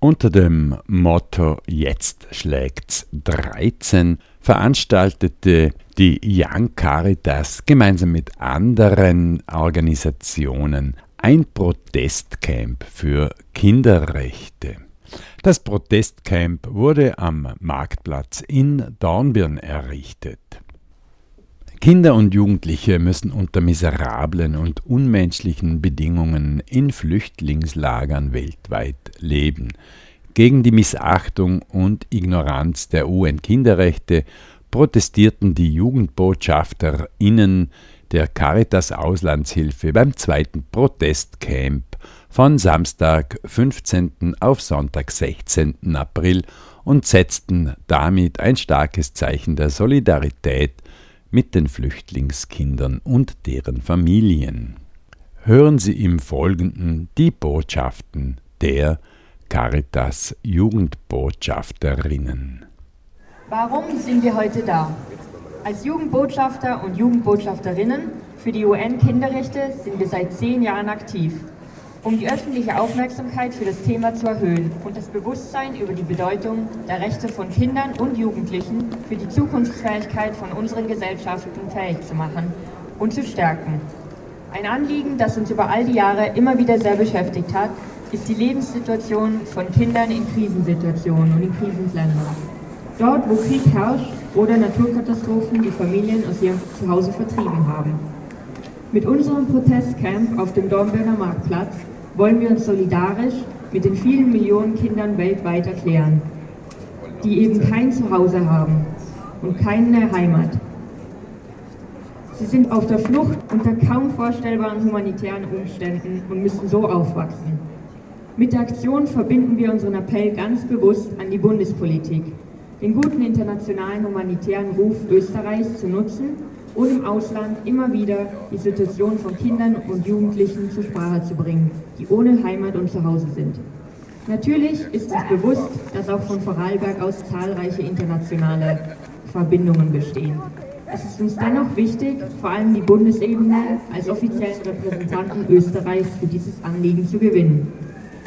Unter dem Motto Jetzt schlägt's 13 veranstaltete die Young Caritas gemeinsam mit anderen Organisationen ein Protestcamp für Kinderrechte. Das Protestcamp wurde am Marktplatz in Dornbirn errichtet. Kinder und Jugendliche müssen unter miserablen und unmenschlichen Bedingungen in Flüchtlingslagern weltweit leben. Gegen die Missachtung und Ignoranz der UN-Kinderrechte protestierten die JugendbotschafterInnen der Caritas Auslandshilfe beim zweiten Protestcamp von Samstag 15. auf Sonntag 16. April und setzten damit ein starkes Zeichen der Solidarität mit den Flüchtlingskindern und deren Familien. Hören Sie im Folgenden die Botschaften der Caritas Jugendbotschafterinnen. Warum sind wir heute da? Als Jugendbotschafter und Jugendbotschafterinnen für die UN-Kinderrechte sind wir seit zehn Jahren aktiv, um die öffentliche Aufmerksamkeit für das Thema zu erhöhen und das Bewusstsein über die Bedeutung der Rechte von Kindern und Jugendlichen für die Zukunftsfähigkeit von unseren Gesellschaften fähig zu machen und zu stärken. Ein Anliegen, das uns über all die Jahre immer wieder sehr beschäftigt hat, ist die Lebenssituation von Kindern in Krisensituationen und in Krisenländern. Dort, wo Krieg herrscht oder Naturkatastrophen die Familien aus ihrem Zuhause vertrieben haben. Mit unserem Protestcamp auf dem Dornbirner Marktplatz wollen wir uns solidarisch mit den vielen Millionen Kindern weltweit erklären, die eben kein Zuhause haben und keine Heimat. Sie sind auf der Flucht unter kaum vorstellbaren humanitären Umständen und müssen so aufwachsen. Mit der Aktion verbinden wir unseren Appell ganz bewusst an die Bundespolitik, den guten internationalen humanitären Ruf Österreichs zu nutzen und im Ausland immer wieder die Situation von Kindern und Jugendlichen zur Sprache zu bringen, die ohne Heimat und Zuhause sind. Natürlich ist uns bewusst, dass auch von Vorarlberg aus zahlreiche internationale Verbindungen bestehen. Es ist uns dennoch wichtig, vor allem die Bundesebene als offiziellen Repräsentanten Österreichs für dieses Anliegen zu gewinnen.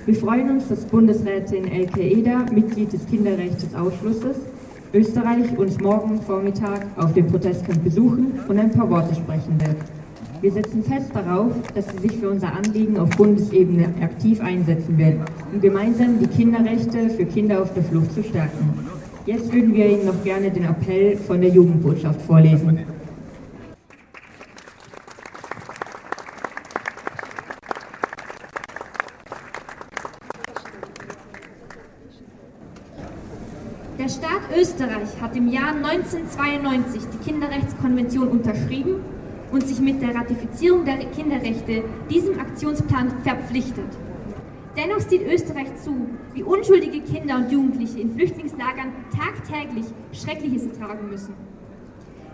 Wir freuen uns, dass Bundesrätin Elke Eder, Mitglied des Kinderrechtsausschusses, Österreich uns morgen Vormittag auf dem Protestcamp besuchen und ein paar Worte sprechen wird. Wir setzen fest darauf, dass sie sich für unser Anliegen auf Bundesebene aktiv einsetzen wird, um gemeinsam die Kinderrechte für Kinder auf der Flucht zu stärken. Jetzt würden wir Ihnen noch gerne den Appell von der Jugendbotschaft vorlesen. Der Staat Österreich hat im Jahr 1992 die Kinderrechtskonvention unterschrieben und sich mit der Ratifizierung der Kinderrechte diesem Aktionsplan verpflichtet. Dennoch sieht Österreich zu, wie unschuldige Kinder und Jugendliche in Flüchtlingslagern tagtäglich Schreckliches ertragen müssen.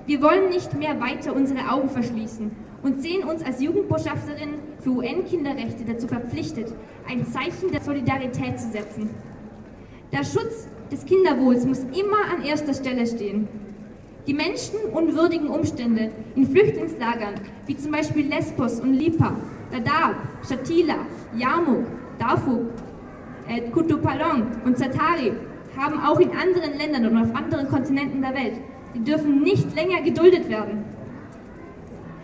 Wir wollen nicht mehr weiter unsere Augen verschließen und sehen uns als Jugendbotschafterinnen für UN-Kinderrechte dazu verpflichtet, ein Zeichen der Solidarität zu setzen. Der Schutz des Kinderwohls muss immer an erster Stelle stehen. Die menschenunwürdigen Umstände in Flüchtlingslagern, wie zum Beispiel Lesbos und Lipa, Dadaab, Shatila, Yarmouk, Darfur, äh, Kutupalong und Zatari, haben auch in anderen Ländern und auf anderen Kontinenten der Welt. Die dürfen nicht länger geduldet werden.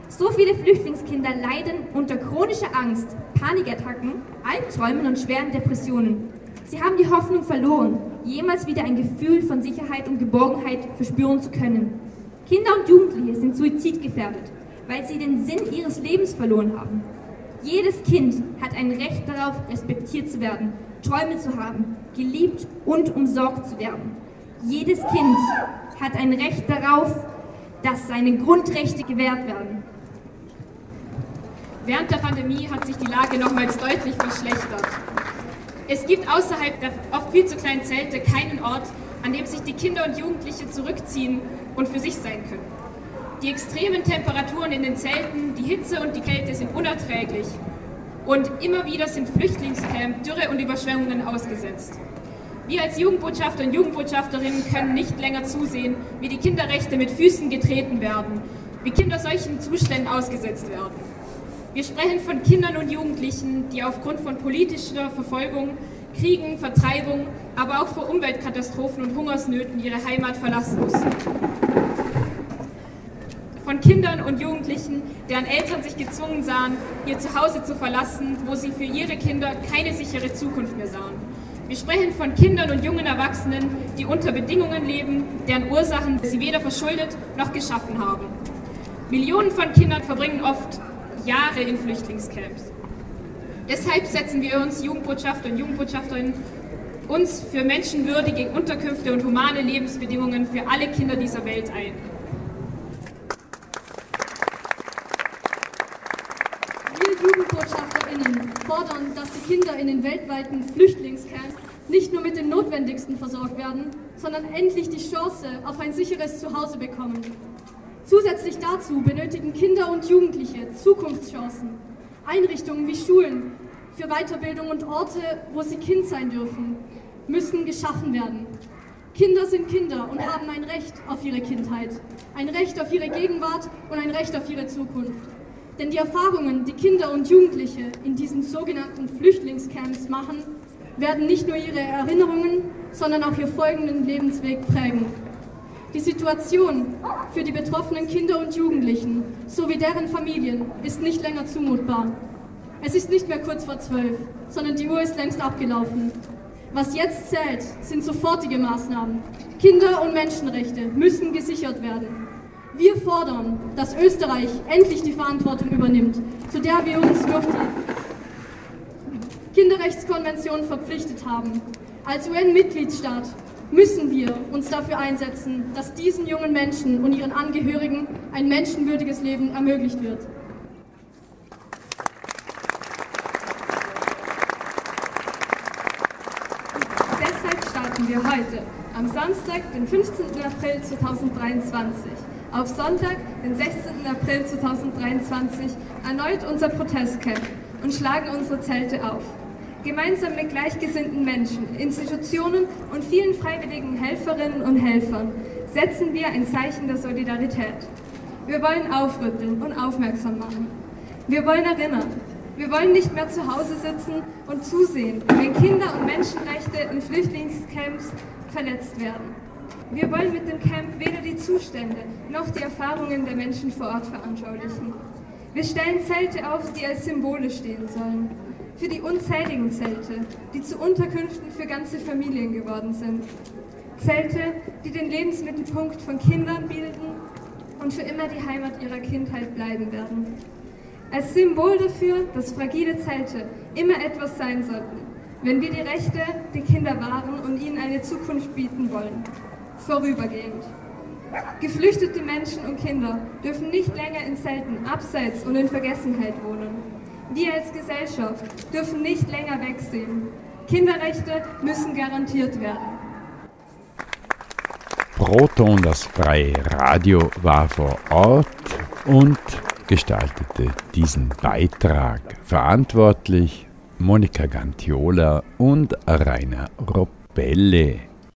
So viele Flüchtlingskinder leiden unter chronischer Angst, Panikattacken, Albträumen und schweren Depressionen. Sie haben die Hoffnung verloren, jemals wieder ein Gefühl von Sicherheit und Geborgenheit verspüren zu können. Kinder und Jugendliche sind suizidgefährdet, weil sie den Sinn ihres Lebens verloren haben. Jedes Kind hat ein Recht darauf, respektiert zu werden, Träume zu haben, geliebt und umsorgt zu werden. Jedes Kind hat ein Recht darauf, dass seine Grundrechte gewährt werden. Während der Pandemie hat sich die Lage nochmals deutlich verschlechtert. Es gibt außerhalb der oft viel zu kleinen Zelte keinen Ort, an dem sich die Kinder und Jugendliche zurückziehen und für sich sein können. Die extremen Temperaturen in den Zelten, die Hitze und die Kälte sind unerträglich. Und immer wieder sind Flüchtlingscamp, Dürre und Überschwemmungen ausgesetzt. Wir als Jugendbotschafter und Jugendbotschafterinnen können nicht länger zusehen, wie die Kinderrechte mit Füßen getreten werden, wie Kinder solchen Zuständen ausgesetzt werden. Wir sprechen von Kindern und Jugendlichen, die aufgrund von politischer Verfolgung Kriegen, Vertreibung, aber auch vor Umweltkatastrophen und Hungersnöten ihre Heimat verlassen mussten. Von Kindern und Jugendlichen, deren Eltern sich gezwungen sahen, ihr Zuhause zu verlassen, wo sie für ihre Kinder keine sichere Zukunft mehr sahen. Wir sprechen von Kindern und jungen Erwachsenen, die unter Bedingungen leben, deren Ursachen sie weder verschuldet noch geschaffen haben. Millionen von Kindern verbringen oft Jahre in Flüchtlingscamps. Deshalb setzen wir uns Jugendbotschafter und Jugendbotschafterinnen uns für menschenwürdige Unterkünfte und humane Lebensbedingungen für alle Kinder dieser Welt ein. Wir JugendbotschafterInnen fordern, dass die Kinder in den weltweiten Flüchtlingscamps nicht nur mit dem Notwendigsten versorgt werden, sondern endlich die Chance auf ein sicheres Zuhause bekommen. Zusätzlich dazu benötigen Kinder und Jugendliche Zukunftschancen, Einrichtungen wie Schulen für Weiterbildung und Orte, wo sie Kind sein dürfen, müssen geschaffen werden. Kinder sind Kinder und haben ein Recht auf ihre Kindheit, ein Recht auf ihre Gegenwart und ein Recht auf ihre Zukunft. Denn die Erfahrungen, die Kinder und Jugendliche in diesen sogenannten Flüchtlingscamps machen, werden nicht nur ihre Erinnerungen, sondern auch ihr folgenden Lebensweg prägen. Die Situation für die betroffenen Kinder und Jugendlichen sowie deren Familien ist nicht länger zumutbar. Es ist nicht mehr kurz vor zwölf, sondern die Uhr ist längst abgelaufen. Was jetzt zählt, sind sofortige Maßnahmen. Kinder- und Menschenrechte müssen gesichert werden. Wir fordern, dass Österreich endlich die Verantwortung übernimmt, zu der wir uns durch die Kinderrechtskonvention verpflichtet haben. Als UN-Mitgliedstaat müssen wir uns dafür einsetzen, dass diesen jungen Menschen und ihren Angehörigen ein menschenwürdiges Leben ermöglicht wird. Deshalb starten wir heute, am Samstag, den 15. April 2023, auf Sonntag, den 16. April 2023, erneut unser Protestcamp und schlagen unsere Zelte auf. Gemeinsam mit gleichgesinnten Menschen, Institutionen und vielen freiwilligen Helferinnen und Helfern setzen wir ein Zeichen der Solidarität. Wir wollen aufrütteln und aufmerksam machen. Wir wollen erinnern. Wir wollen nicht mehr zu Hause sitzen und zusehen, wenn Kinder und Menschenrechte in Flüchtlingscamps verletzt werden. Wir wollen mit dem Camp weder die Zustände noch die Erfahrungen der Menschen vor Ort veranschaulichen. Wir stellen Zelte auf, die als Symbole stehen sollen. Für die unzähligen Zelte, die zu Unterkünften für ganze Familien geworden sind. Zelte, die den Lebensmittelpunkt von Kindern bilden und für immer die Heimat ihrer Kindheit bleiben werden. Als Symbol dafür, dass fragile Zelte immer etwas sein sollten, wenn wir die Rechte der Kinder wahren und ihnen eine Zukunft bieten wollen vorübergehend. Geflüchtete Menschen und Kinder dürfen nicht länger in Zelten abseits und in Vergessenheit wohnen. Wir als Gesellschaft dürfen nicht länger wegsehen. Kinderrechte müssen garantiert werden. Proton, das freie Radio, war vor Ort und gestaltete diesen Beitrag. Verantwortlich Monika Gantiola und Rainer Robelle.